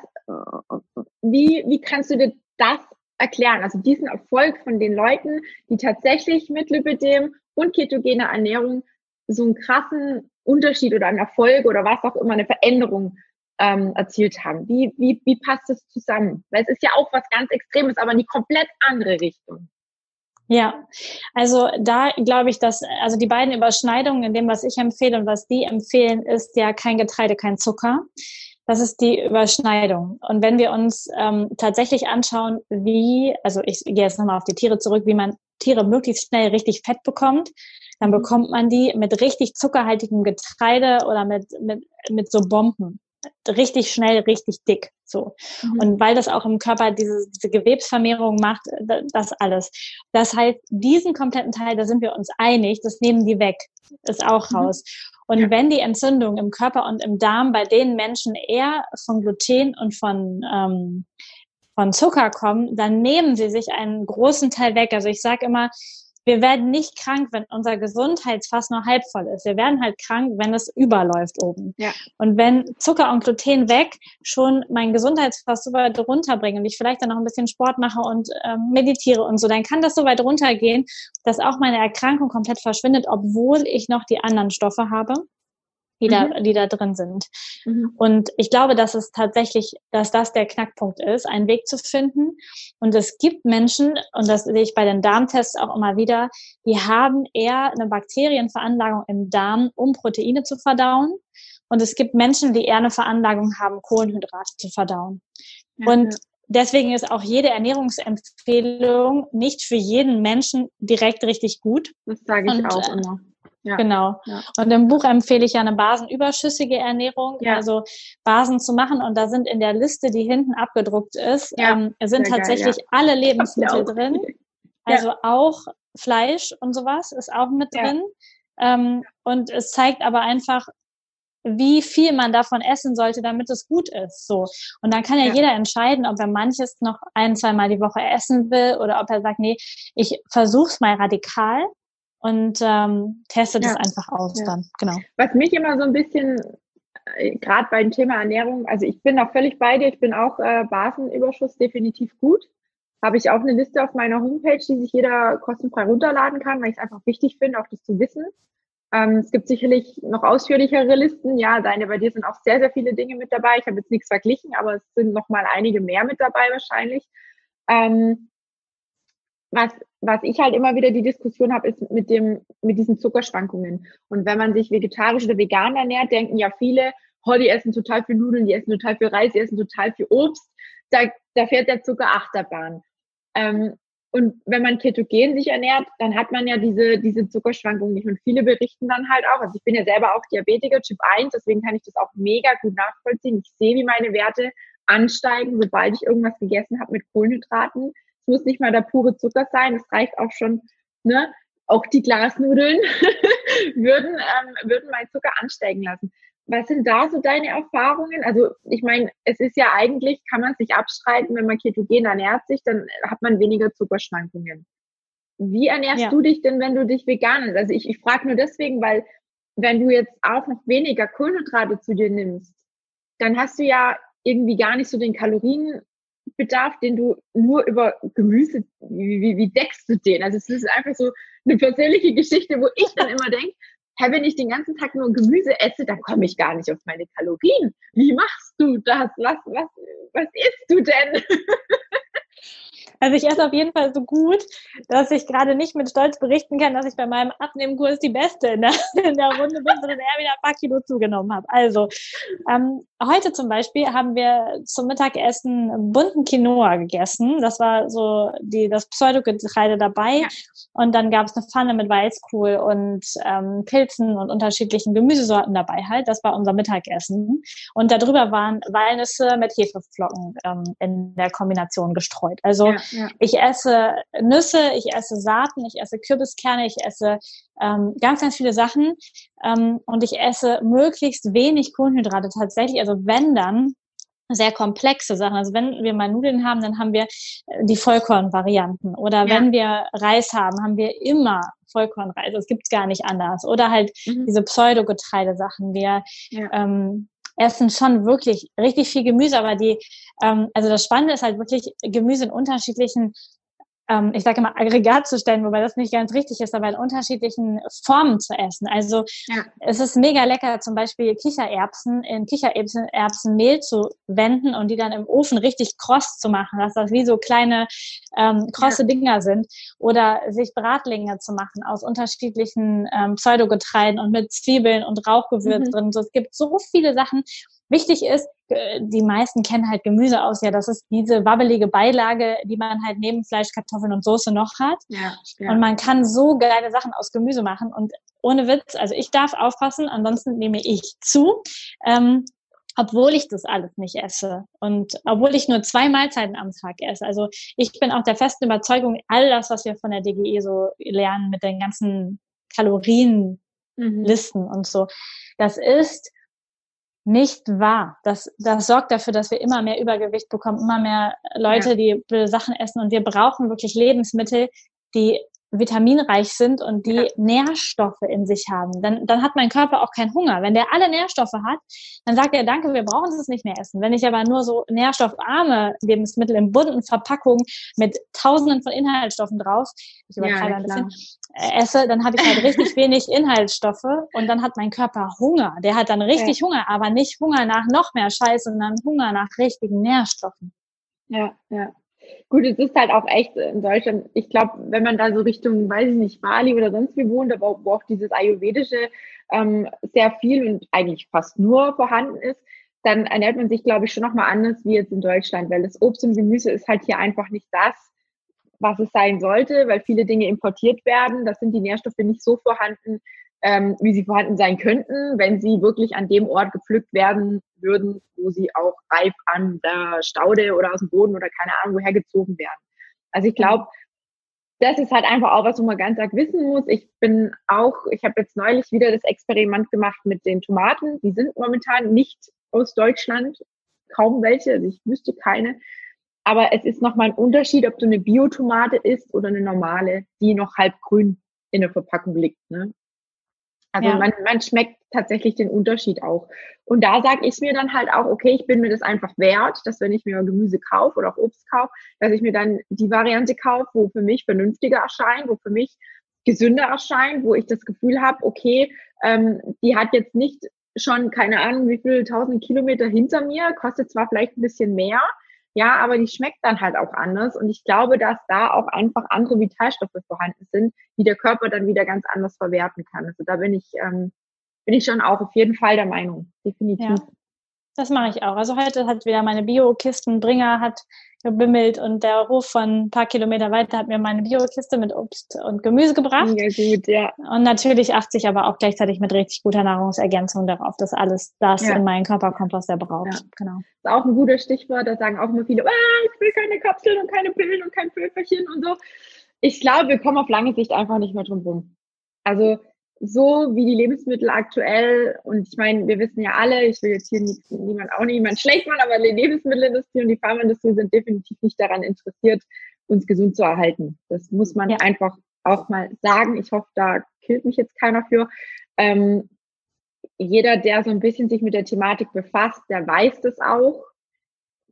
wie, wie kannst du dir das erklären? Also diesen Erfolg von den Leuten, die tatsächlich mit Lipidem und ketogene Ernährung so einen krassen Unterschied oder einen Erfolg oder was auch immer, eine Veränderung ähm, erzielt haben. Wie, wie, wie passt das zusammen? Weil es ist ja auch was ganz Extremes, aber in die komplett andere Richtung. Ja, also da glaube ich, dass also die beiden Überschneidungen in dem, was ich empfehle und was die empfehlen, ist ja kein Getreide, kein Zucker. Das ist die Überschneidung. Und wenn wir uns ähm, tatsächlich anschauen, wie, also ich gehe jetzt nochmal auf die Tiere zurück, wie man Tiere möglichst schnell richtig fett bekommt, dann mhm. bekommt man die mit richtig zuckerhaltigem Getreide oder mit, mit, mit so Bomben. Richtig schnell, richtig dick. So. Mhm. Und weil das auch im Körper diese, diese Gewebsvermehrung macht, das alles. Das heißt, diesen kompletten Teil, da sind wir uns einig, das nehmen die weg. Ist auch mhm. raus. Und ja. wenn die Entzündung im Körper und im Darm bei den Menschen eher von Gluten und von ähm, von Zucker kommen, dann nehmen sie sich einen großen Teil weg. Also ich sage immer, wir werden nicht krank, wenn unser Gesundheitsfass nur halb voll ist. Wir werden halt krank, wenn es überläuft oben. Ja. Und wenn Zucker und Gluten weg schon mein Gesundheitsfass so weit runterbringen und ich vielleicht dann noch ein bisschen Sport mache und ähm, meditiere und so, dann kann das so weit runtergehen, dass auch meine Erkrankung komplett verschwindet, obwohl ich noch die anderen Stoffe habe die, mhm. da, die da drin sind. Mhm. Und ich glaube, dass es tatsächlich, dass das der Knackpunkt ist, einen Weg zu finden. Und es gibt Menschen, und das sehe ich bei den Darmtests auch immer wieder, die haben eher eine Bakterienveranlagung im Darm, um Proteine zu verdauen. Und es gibt Menschen, die eher eine Veranlagung haben, Kohlenhydrate zu verdauen. Ja, und ja. deswegen ist auch jede Ernährungsempfehlung nicht für jeden Menschen direkt richtig gut. Das sage ich und, auch immer. Ja. Genau. Ja. Und im Buch empfehle ich ja eine basenüberschüssige Ernährung, ja. also Basen zu machen. Und da sind in der Liste, die hinten abgedruckt ist, ähm, sind Sehr tatsächlich geil, alle Lebensmittel drin. <laughs> Also auch Fleisch und sowas ist auch mit drin. Ähm, und es zeigt aber einfach, wie viel man davon essen sollte, damit es gut ist. So. Und dann kann ja, ja, jeder entscheiden, ob er manches noch ein, zwei Mal die Woche essen will oder ob er sagt, nee, ich versuch's mal radikal und ähm, teste das ja. einfach aus ja. dann. Genau. Was mich immer so ein bisschen äh, gerade beim Thema Ernährung, also ich bin auch völlig bei dir, ich bin auch äh, Basenüberschuss definitiv gut. Habe ich auch eine Liste auf meiner Homepage, die sich jeder kostenfrei runterladen kann, weil ich es einfach wichtig finde, auch das zu wissen. Ähm, es gibt sicherlich noch ausführlichere Listen. Ja, deine, bei dir sind auch sehr, sehr viele Dinge mit dabei. Ich habe jetzt nichts verglichen, aber es sind noch mal einige mehr mit dabei wahrscheinlich. Ähm, was, was ich halt immer wieder die Diskussion habe, ist mit dem, mit diesen Zuckerschwankungen. Und wenn man sich vegetarisch oder vegan ernährt, denken ja viele, oh, die essen total viel Nudeln, die essen total viel Reis, die essen total viel Obst. Da, da fährt der Zucker Achterbahn. Ähm, und wenn man ketogen sich ernährt, dann hat man ja diese, diese Zuckerschwankungen nicht. Und viele berichten dann halt auch, also ich bin ja selber auch Diabetiker Typ 1, deswegen kann ich das auch mega gut nachvollziehen. Ich sehe, wie meine Werte ansteigen, sobald ich irgendwas gegessen habe mit Kohlenhydraten. Es muss nicht mal der pure Zucker sein, es reicht auch schon, ne, auch die Glasnudeln <laughs> würden, ähm, würden meinen Zucker ansteigen lassen. Was sind da so deine Erfahrungen? Also ich meine, es ist ja eigentlich, kann man sich abstreiten, wenn man ketogen ernährt sich, dann hat man weniger Zuckerschwankungen. Wie ernährst ja. du dich denn, wenn du dich vegan ernährst? Also ich, ich frage nur deswegen, weil wenn du jetzt auch noch weniger Kohlenhydrate zu dir nimmst, dann hast du ja irgendwie gar nicht so den Kalorienbedarf, den du nur über Gemüse, wie, wie, wie deckst du den? Also es ist einfach so eine persönliche Geschichte, wo ich dann immer denke, hey, wenn ich den ganzen Tag nur Gemüse esse, dann komme ich gar nicht auf meine Kalorien. Wie machst du das? Was, was, was isst du denn? <laughs> Also ich esse auf jeden Fall so gut, dass ich gerade nicht mit Stolz berichten kann, dass ich bei meinem Abnehmkurs die Beste in der, <laughs> in der Runde bin, sondern eher wieder ein paar Kilo zugenommen habe. Also ähm, heute zum Beispiel haben wir zum Mittagessen bunten Quinoa gegessen. Das war so die, das Pseudogetreide dabei. Ja. Und dann gab es eine Pfanne mit Weißkohl und ähm, Pilzen und unterschiedlichen Gemüsesorten dabei halt. Das war unser Mittagessen. Und darüber waren Walnüsse mit Hefeflocken ähm, in der Kombination gestreut. Also ja ja. Ich esse Nüsse, ich esse Saaten, ich esse Kürbiskerne, ich esse ähm, ganz, ganz viele Sachen ähm, und ich esse möglichst wenig Kohlenhydrate tatsächlich. Also wenn dann sehr komplexe Sachen. Also wenn wir mal Nudeln haben, dann haben wir äh, die Vollkornvarianten. Oder ja. wenn wir Reis haben, haben wir immer Vollkornreis. Das gibt's gar nicht anders. Oder halt mhm. diese Pseudogetreidesachen. Wir ja. ähm, essen schon wirklich richtig viel Gemüse, aber die, ähm, also das Spannende ist halt wirklich Gemüse in unterschiedlichen ähm, ich sage immer Aggregat zu stellen, wobei das nicht ganz richtig ist, aber in unterschiedlichen Formen zu essen. Also ja. es ist mega lecker, zum Beispiel Kichererbsen in Kichererbsenmehl zu wenden und die dann im Ofen richtig kross zu machen, dass das wie so kleine ähm, krosse ja. Dinger sind. Oder sich Bratlinge zu machen aus unterschiedlichen ähm, Pseudogetreiden und mit Zwiebeln und Rauchgewürz mhm. drin. So, es gibt so viele Sachen. Wichtig ist, äh, die meisten kennen halt Gemüse aus, ja, das ist diese wabbelige Beilage, die man halt neben Fleisch, Kartoffeln und Soße noch hat. Ja, ja. Und man kann so geile Sachen aus Gemüse machen. Und ohne Witz, also ich darf aufpassen, ansonsten nehme ich zu. Ähm, obwohl ich das alles nicht esse und obwohl ich nur zwei Mahlzeiten am Tag esse. Also ich bin auch der festen Überzeugung, all das, was wir von der DGE so lernen mit den ganzen Kalorienlisten mhm. und so, das ist nicht wahr. Das, das sorgt dafür, dass wir immer mehr Übergewicht bekommen, immer mehr Leute, ja. die Sachen essen und wir brauchen wirklich Lebensmittel, die vitaminreich sind und die ja. Nährstoffe in sich haben. Dann, dann hat mein Körper auch keinen Hunger. Wenn der alle Nährstoffe hat, dann sagt er, danke, wir brauchen es nicht mehr essen. Wenn ich aber nur so nährstoffarme Lebensmittel in bunten Verpackungen mit tausenden von Inhaltsstoffen drauf, ich übertreibe ja, ein bisschen, äh, esse, dann habe ich halt richtig <laughs> wenig Inhaltsstoffe und dann hat mein Körper Hunger. Der hat dann richtig ja. Hunger, aber nicht Hunger nach noch mehr Scheiß, sondern Hunger nach richtigen Nährstoffen. Ja, ja. Gut, es ist halt auch echt in Deutschland, ich glaube, wenn man da so Richtung, weiß ich nicht, Bali oder sonst wie wohnt, aber wo auch dieses Ayurvedische ähm, sehr viel und eigentlich fast nur vorhanden ist, dann ernährt man sich, glaube ich, schon nochmal anders wie jetzt in Deutschland, weil das Obst und Gemüse ist halt hier einfach nicht das, was es sein sollte, weil viele Dinge importiert werden. Da sind die Nährstoffe nicht so vorhanden, ähm, wie sie vorhanden sein könnten, wenn sie wirklich an dem Ort gepflückt werden würden, wo sie auch reif an der Staude oder aus dem Boden oder keine Ahnung woher gezogen werden. Also ich glaube, das ist halt einfach auch was, wo man ganz arg wissen muss. Ich bin auch, ich habe jetzt neulich wieder das Experiment gemacht mit den Tomaten. Die sind momentan nicht aus Deutschland, kaum welche, also ich wüsste keine. Aber es ist nochmal ein Unterschied, ob du eine Biotomate isst oder eine normale, die noch halb grün in der Verpackung liegt. Ne? Also ja. man, man schmeckt tatsächlich den Unterschied auch. Und da sage ich mir dann halt auch, okay, ich bin mir das einfach wert, dass wenn ich mir Gemüse kaufe oder auch Obst kaufe, dass ich mir dann die Variante kaufe, wo für mich vernünftiger erscheint, wo für mich gesünder erscheint, wo ich das Gefühl habe, okay, ähm, die hat jetzt nicht schon keine Ahnung, wie viele tausend Kilometer hinter mir, kostet zwar vielleicht ein bisschen mehr, ja, aber die schmeckt dann halt auch anders. Und ich glaube, dass da auch einfach andere Vitalstoffe vorhanden sind, die der Körper dann wieder ganz anders verwerten kann. Also da bin ich, ähm, bin ich schon auch auf jeden Fall der Meinung, definitiv. Ja. Das mache ich auch. Also heute hat wieder meine Bio-Kistenbringer hat gebimmelt und der Hof von ein paar Kilometer weiter hat mir meine Bio-Kiste mit Obst und Gemüse gebracht. Ja, gut, ja. Und natürlich achte ich aber auch gleichzeitig mit richtig guter Nahrungsergänzung darauf, dass alles das ja. in meinen Körper kommt, was er braucht. Ja. Genau. Das ist auch ein guter Stichwort. Da sagen auch immer viele, ah, ich will keine Kapseln und keine Pillen und kein Pülverchen und so. Ich glaube, wir kommen auf lange Sicht einfach nicht mehr drum rum. Also so wie die Lebensmittel aktuell, und ich meine, wir wissen ja alle, ich will jetzt hier nie, niemand, auch niemand schlecht machen, aber die Lebensmittelindustrie und die Pharmaindustrie sind definitiv nicht daran interessiert, uns gesund zu erhalten. Das muss man ja. einfach auch mal sagen. Ich hoffe, da killt mich jetzt keiner für. Ähm, jeder, der so ein bisschen sich mit der Thematik befasst, der weiß das auch,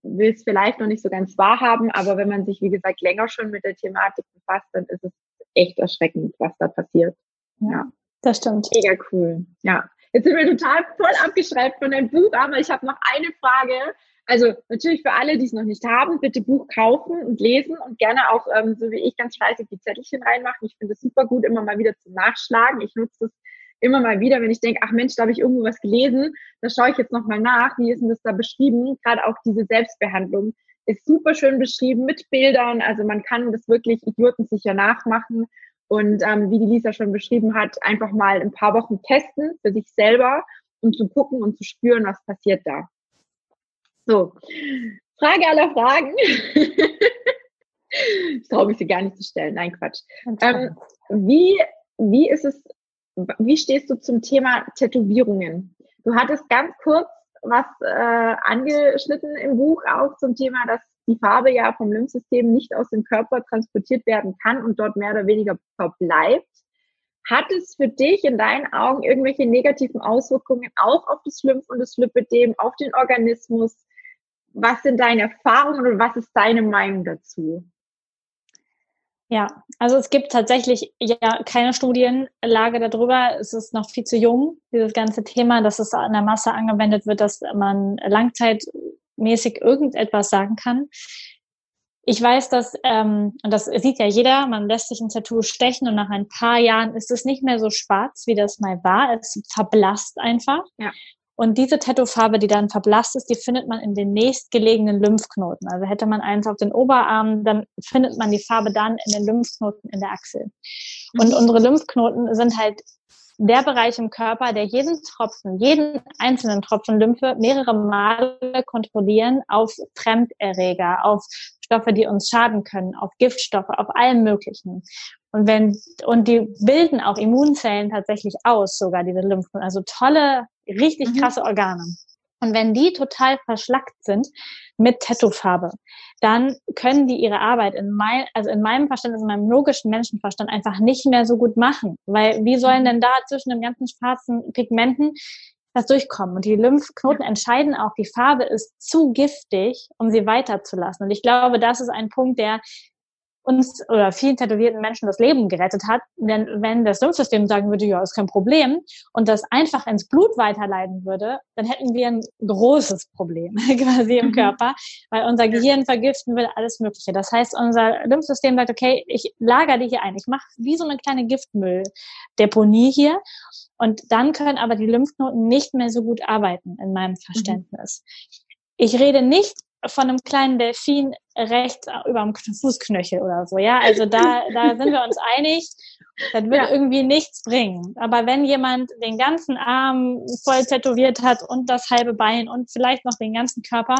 will es vielleicht noch nicht so ganz wahrhaben, aber wenn man sich, wie gesagt, länger schon mit der Thematik befasst, dann ist es echt erschreckend, was da passiert. Ja. Das stimmt. Mega cool. Ja. Jetzt sind wir total voll abgeschreibt von deinem Buch, aber ich habe noch eine Frage. Also natürlich für alle, die es noch nicht haben, bitte Buch kaufen und lesen und gerne auch, ähm, so wie ich, ganz fleißig die Zettelchen reinmachen. Ich finde es super gut, immer mal wieder zum Nachschlagen. Ich nutze das immer mal wieder, wenn ich denke, ach Mensch, da habe ich irgendwo was gelesen, da schaue ich jetzt nochmal nach, wie ist denn das da beschrieben? Gerade auch diese Selbstbehandlung ist super schön beschrieben mit Bildern. Also man kann das wirklich idiotensicher nachmachen und ähm, wie die Lisa schon beschrieben hat, einfach mal ein paar Wochen testen für sich selber, um zu gucken und zu spüren, was passiert da. So, Frage aller Fragen. <laughs> ich traue mich sie gar nicht zu stellen. Nein, Quatsch. Ähm, wie, wie ist es, wie stehst du zum Thema Tätowierungen? Du hattest ganz kurz was äh, angeschnitten im Buch auch zum Thema, dass die Farbe ja vom Lymphsystem nicht aus dem Körper transportiert werden kann und dort mehr oder weniger verbleibt. Hat es für dich in deinen Augen irgendwelche negativen Auswirkungen auch auf das Lymph- und das Lipidem, auf den Organismus? Was sind deine Erfahrungen und was ist deine Meinung dazu? Ja, also es gibt tatsächlich ja keine Studienlage darüber. Es ist noch viel zu jung, dieses ganze Thema, dass es an der Masse angewendet wird, dass man Langzeit mäßig irgendetwas sagen kann. Ich weiß, dass, ähm, und das sieht ja jeder, man lässt sich ein Tattoo stechen und nach ein paar Jahren ist es nicht mehr so schwarz, wie das mal war. Es verblasst einfach. Ja. Und diese Tattoofarbe, die dann verblasst ist, die findet man in den nächstgelegenen Lymphknoten. Also hätte man eins auf den Oberarm, dann findet man die Farbe dann in den Lymphknoten in der Achsel. Und mhm. unsere Lymphknoten sind halt der Bereich im Körper, der jeden Tropfen, jeden einzelnen Tropfen Lymphe mehrere Male kontrollieren auf Fremderreger, auf Stoffe, die uns schaden können, auf Giftstoffe, auf allem Möglichen. Und wenn, und die bilden auch Immunzellen tatsächlich aus, sogar diese Lymphen. Also tolle, richtig mhm. krasse Organe. Und wenn die total verschlackt sind mit Tattoofarbe, dann können die ihre Arbeit in mein, also in meinem Verständnis, in meinem logischen Menschenverstand einfach nicht mehr so gut machen. Weil wie sollen mhm. denn da zwischen den ganzen schwarzen Pigmenten das durchkommen? Und die Lymphknoten entscheiden auch, die Farbe ist zu giftig, um sie weiterzulassen. Und ich glaube, das ist ein Punkt, der uns oder vielen tätowierten Menschen das Leben gerettet hat. Denn wenn das Lymphsystem sagen würde, ja, ist kein Problem und das einfach ins Blut weiterleiten würde, dann hätten wir ein großes Problem <laughs> quasi im mhm. Körper, weil unser Gehirn vergiften will alles Mögliche. Das heißt, unser Lymphsystem sagt, okay, ich lager die hier ein. Ich mache wie so eine kleine Giftmülldeponie hier. Und dann können aber die Lymphknoten nicht mehr so gut arbeiten, in meinem mhm. Verständnis. Mhm. Ich rede nicht von einem kleinen Delfin rechts über dem Fußknöchel oder so, ja. Also da, da sind wir uns einig. Das wird ja. irgendwie nichts bringen. Aber wenn jemand den ganzen Arm voll tätowiert hat und das halbe Bein und vielleicht noch den ganzen Körper,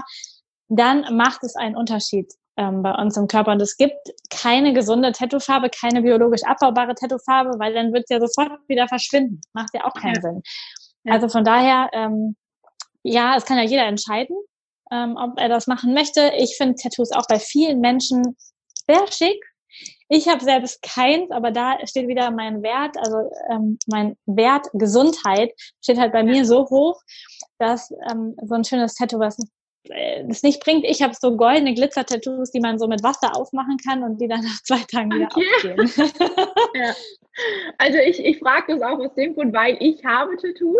dann macht es einen Unterschied ähm, bei uns im Körper. Und es gibt keine gesunde Tattoofarbe, keine biologisch abbaubare Tattoofarbe, weil dann wird es ja sofort wieder verschwinden. Macht ja auch keinen ja. Sinn. Also von daher, ähm, ja, es kann ja jeder entscheiden ähm, ob er das machen möchte. Ich finde Tattoos auch bei vielen Menschen sehr schick. Ich habe selbst keins, aber da steht wieder mein Wert, also ähm, mein Wert Gesundheit steht halt bei mir so hoch, dass ähm, so ein schönes Tattoo, was es nicht bringt. Ich habe so goldene Glitzer-Tattoos, die man so mit Wasser aufmachen kann und die dann nach zwei Tagen wieder okay. aufgehen. <laughs> <laughs> ja. Also ich, ich frage das auch aus dem Grund, weil ich habe Tattoos.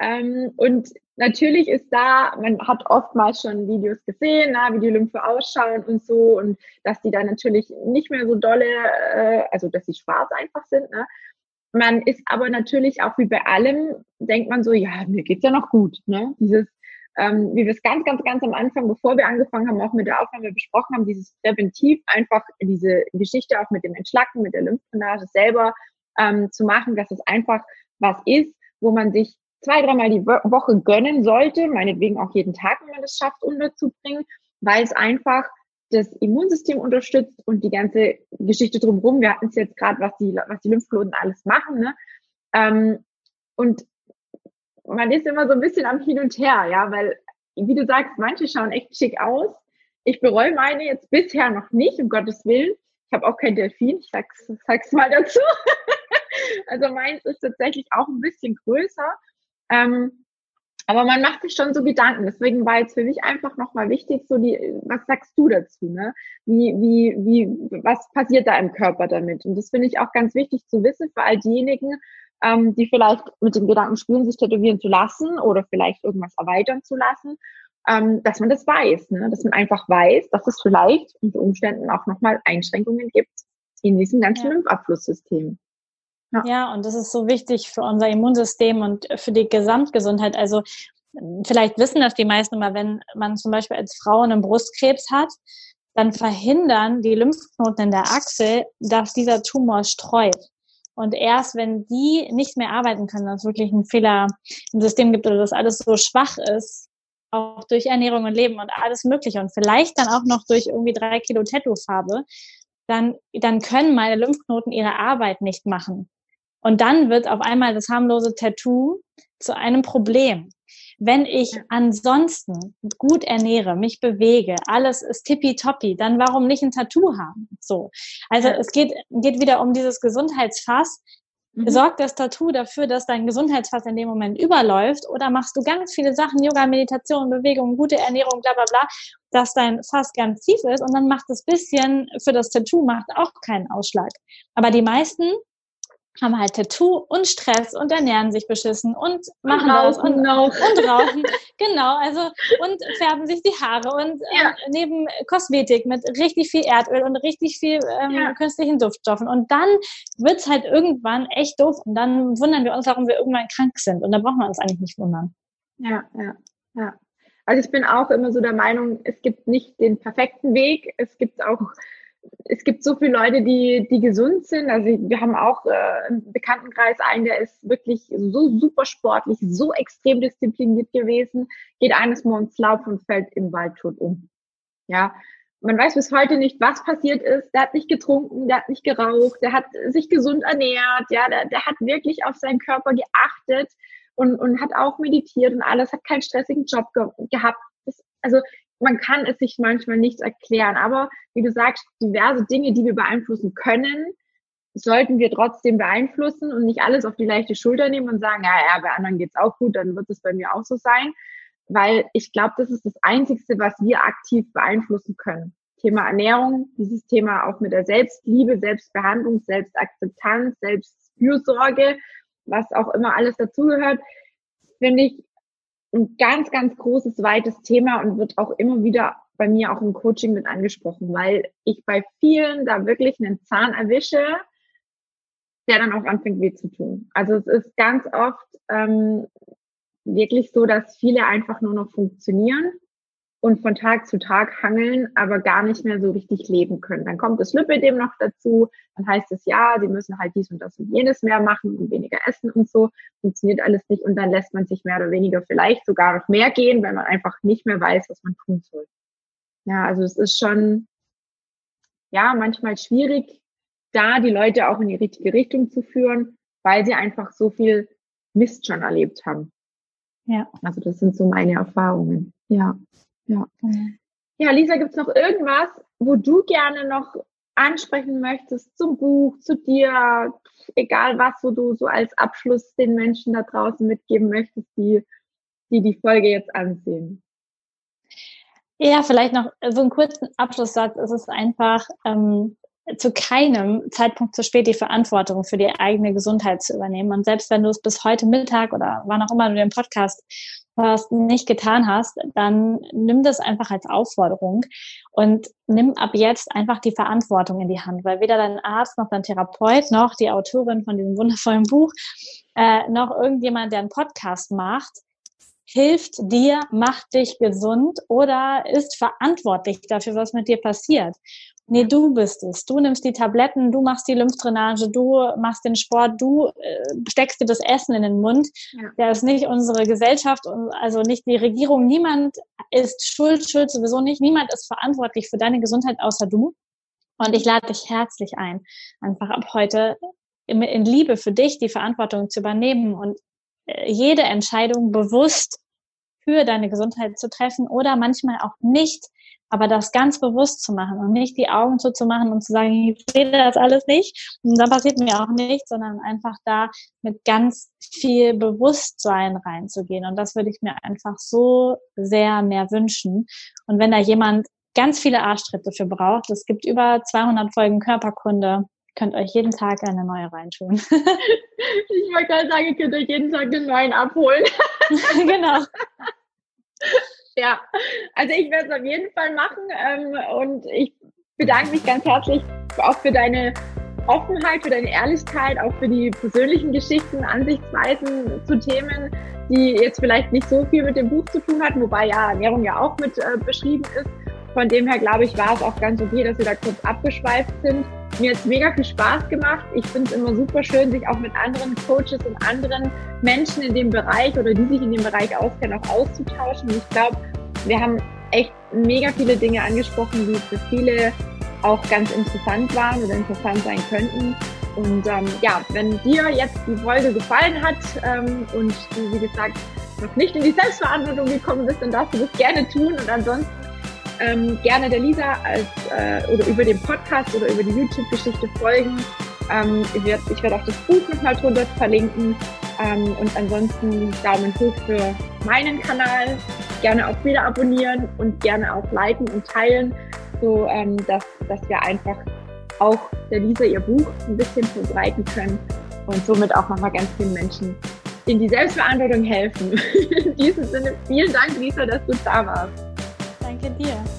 Ähm, und natürlich ist da, man hat oftmals schon Videos gesehen, na, wie die Lymphe ausschauen und so und dass die dann natürlich nicht mehr so dolle, äh, also dass sie schwarz einfach sind. Ne? Man ist aber natürlich auch wie bei allem, denkt man so, ja, mir geht's ja noch gut. Ne? Dieses ähm, wie wir es ganz, ganz, ganz am Anfang, bevor wir angefangen haben, auch mit der Aufnahme besprochen haben, dieses Präventiv, einfach diese Geschichte auch mit dem Entschlacken, mit der Lymphdrainage selber ähm, zu machen, dass es einfach was ist, wo man sich zwei, dreimal die Woche gönnen sollte, meinetwegen auch jeden Tag, wenn man das schafft, unterzubringen, weil es einfach das Immunsystem unterstützt und die ganze Geschichte drumherum. Wir hatten es jetzt gerade, was die, was die Lymphknoten alles machen. Ne? Ähm, und man ist immer so ein bisschen am Hin und Her, ja, weil, wie du sagst, manche schauen echt schick aus. Ich bereue meine jetzt bisher noch nicht, um Gottes Willen. Ich habe auch kein Delfin, ich sag's, sag's mal dazu. <laughs> also meins ist tatsächlich auch ein bisschen größer. Ähm, aber man macht sich schon so Gedanken. Deswegen war jetzt für mich einfach nochmal wichtig, so die, was sagst du dazu, ne? Wie, wie, wie, was passiert da im Körper damit? Und das finde ich auch ganz wichtig zu wissen für all diejenigen, ähm, die vielleicht mit dem Gedanken spielen, sich tätowieren zu lassen oder vielleicht irgendwas erweitern zu lassen, ähm, dass man das weiß, ne? dass man einfach weiß, dass es vielleicht unter Umständen auch nochmal Einschränkungen gibt in diesem ganzen ja. Lymphabflusssystem. Ja. ja, und das ist so wichtig für unser Immunsystem und für die Gesamtgesundheit. Also vielleicht wissen das die meisten immer, wenn man zum Beispiel als Frau einen Brustkrebs hat, dann verhindern die Lymphknoten in der Achsel, dass dieser Tumor streut. Und erst wenn die nicht mehr arbeiten können, dass es wirklich einen Fehler im System gibt oder dass alles so schwach ist, auch durch Ernährung und Leben und alles Mögliche und vielleicht dann auch noch durch irgendwie drei Kilo Tattoo-Farbe, dann, dann können meine Lymphknoten ihre Arbeit nicht machen. Und dann wird auf einmal das harmlose Tattoo zu einem Problem. Wenn ich ansonsten gut ernähre, mich bewege, alles ist tippitoppi, dann warum nicht ein Tattoo haben? So. Also es geht, geht wieder um dieses Gesundheitsfass. Mhm. Sorgt das Tattoo dafür, dass dein Gesundheitsfass in dem Moment überläuft oder machst du ganz viele Sachen, Yoga, Meditation, Bewegung, gute Ernährung, bla bla bla, dass dein Fass ganz tief ist und dann macht das bisschen für das Tattoo macht auch keinen Ausschlag. Aber die meisten haben halt Tattoo und Stress und ernähren sich beschissen und machen und das und, noch. und rauchen. genau, also und färben sich die Haare und ja. ähm, neben Kosmetik mit richtig viel Erdöl und richtig viel ähm, ja. künstlichen Duftstoffen. Und dann wird's halt irgendwann echt doof und dann wundern wir uns, warum wir irgendwann krank sind. Und da brauchen wir uns eigentlich nicht wundern. Ja, ja, ja. Also ich bin auch immer so der Meinung, es gibt nicht den perfekten Weg. Es gibt auch es gibt so viele Leute, die, die gesund sind. Also wir haben auch äh, im Bekanntenkreis einen, der ist wirklich so super sportlich, so extrem diszipliniert gewesen, geht eines Morgens laufen und fällt im Wald tot um. Ja, man weiß bis heute nicht, was passiert ist. Der hat nicht getrunken, der hat nicht geraucht, der hat sich gesund ernährt, ja, der, der hat wirklich auf seinen Körper geachtet und, und hat auch meditiert und alles, hat keinen stressigen Job ge gehabt. Das, also man kann es sich manchmal nicht erklären. Aber wie du sagst, diverse Dinge, die wir beeinflussen können, sollten wir trotzdem beeinflussen und nicht alles auf die leichte Schulter nehmen und sagen, ja, ja, bei anderen geht's auch gut, dann wird es bei mir auch so sein. Weil ich glaube, das ist das Einzigste, was wir aktiv beeinflussen können. Thema Ernährung, dieses Thema auch mit der Selbstliebe, Selbstbehandlung, Selbstakzeptanz, Selbstfürsorge, was auch immer alles dazugehört, finde ich, ein ganz, ganz großes, weites Thema und wird auch immer wieder bei mir auch im Coaching mit angesprochen, weil ich bei vielen da wirklich einen Zahn erwische, der dann auch anfängt weh zu tun. Also es ist ganz oft ähm, wirklich so, dass viele einfach nur noch funktionieren und von Tag zu Tag hangeln, aber gar nicht mehr so richtig leben können. Dann kommt das Lipidem noch dazu, dann heißt es ja, sie müssen halt dies und das und jenes mehr machen und weniger essen und so, funktioniert alles nicht und dann lässt man sich mehr oder weniger vielleicht sogar noch mehr gehen, weil man einfach nicht mehr weiß, was man tun soll. Ja, also es ist schon, ja, manchmal schwierig, da die Leute auch in die richtige Richtung zu führen, weil sie einfach so viel Mist schon erlebt haben. Ja. Also das sind so meine Erfahrungen. Ja. Ja. Ja, Lisa, gibt's noch irgendwas, wo du gerne noch ansprechen möchtest zum Buch, zu dir, egal was, wo du so als Abschluss den Menschen da draußen mitgeben möchtest, die die, die Folge jetzt ansehen. Ja, vielleicht noch so einen kurzen Abschlusssatz. Es ist einfach ähm, zu keinem Zeitpunkt zu spät, die Verantwortung für die eigene Gesundheit zu übernehmen. Und selbst wenn du es bis heute Mittag oder wann auch immer du den Podcast hast, nicht getan hast, dann nimm das einfach als Aufforderung und nimm ab jetzt einfach die Verantwortung in die Hand, weil weder dein Arzt noch dein Therapeut noch die Autorin von diesem wundervollen Buch äh, noch irgendjemand, der einen Podcast macht, hilft dir, macht dich gesund oder ist verantwortlich dafür, was mit dir passiert. Nee, du bist es. Du nimmst die Tabletten, du machst die Lymphdrainage, du machst den Sport, du äh, steckst dir das Essen in den Mund. Ja. Das ist nicht unsere Gesellschaft, also nicht die Regierung. Niemand ist schuld, schuld sowieso nicht. Niemand ist verantwortlich für deine Gesundheit außer du. Und ich lade dich herzlich ein, einfach ab heute in Liebe für dich die Verantwortung zu übernehmen und äh, jede Entscheidung bewusst für deine Gesundheit zu treffen oder manchmal auch nicht, aber das ganz bewusst zu machen und nicht die Augen zuzumachen und zu sagen, ich sehe das alles nicht und dann passiert mir auch nichts, sondern einfach da mit ganz viel Bewusstsein reinzugehen. Und das würde ich mir einfach so sehr mehr wünschen. Und wenn da jemand ganz viele Arschtritte für braucht, es gibt über 200 Folgen Körperkunde, könnt euch jeden Tag eine neue reintun. <laughs> ich wollte gerade sagen, ihr könnt euch jeden Tag einen neuen abholen. <laughs> genau. <laughs> Ja, also ich werde es auf jeden Fall machen ähm, und ich bedanke mich ganz herzlich auch für deine Offenheit, für deine Ehrlichkeit, auch für die persönlichen Geschichten, Ansichtsweisen zu Themen, die jetzt vielleicht nicht so viel mit dem Buch zu tun hatten, wobei ja Ernährung ja auch mit äh, beschrieben ist. Von dem her glaube ich, war es auch ganz okay, dass wir da kurz abgeschweift sind. Mir hat es mega viel Spaß gemacht. Ich finde es immer super schön, sich auch mit anderen Coaches und anderen Menschen in dem Bereich oder die sich in dem Bereich auskennen, auch auszutauschen. Und ich glaube, wir haben echt mega viele Dinge angesprochen, die für viele auch ganz interessant waren oder interessant sein könnten. Und ähm, ja, wenn dir jetzt die Folge gefallen hat ähm, und du, wie gesagt, noch nicht in die Selbstverantwortung gekommen bist, dann darfst du das gerne tun. Und ansonsten ähm, gerne der Lisa als, äh, oder über den Podcast oder über die YouTube-Geschichte folgen. Ähm, ich werde ich werd auch das Buch nochmal drunter verlinken. Ähm, und ansonsten Daumen hoch für meinen Kanal. Gerne auch wieder abonnieren und gerne auch liken und teilen, so ähm, dass, dass wir einfach auch der Lisa ihr Buch ein bisschen verbreiten können und somit auch nochmal ganz vielen Menschen in die Selbstverantwortung helfen. <laughs> In diesem Sinne, vielen Dank, Lisa, dass du da warst. Danke dir.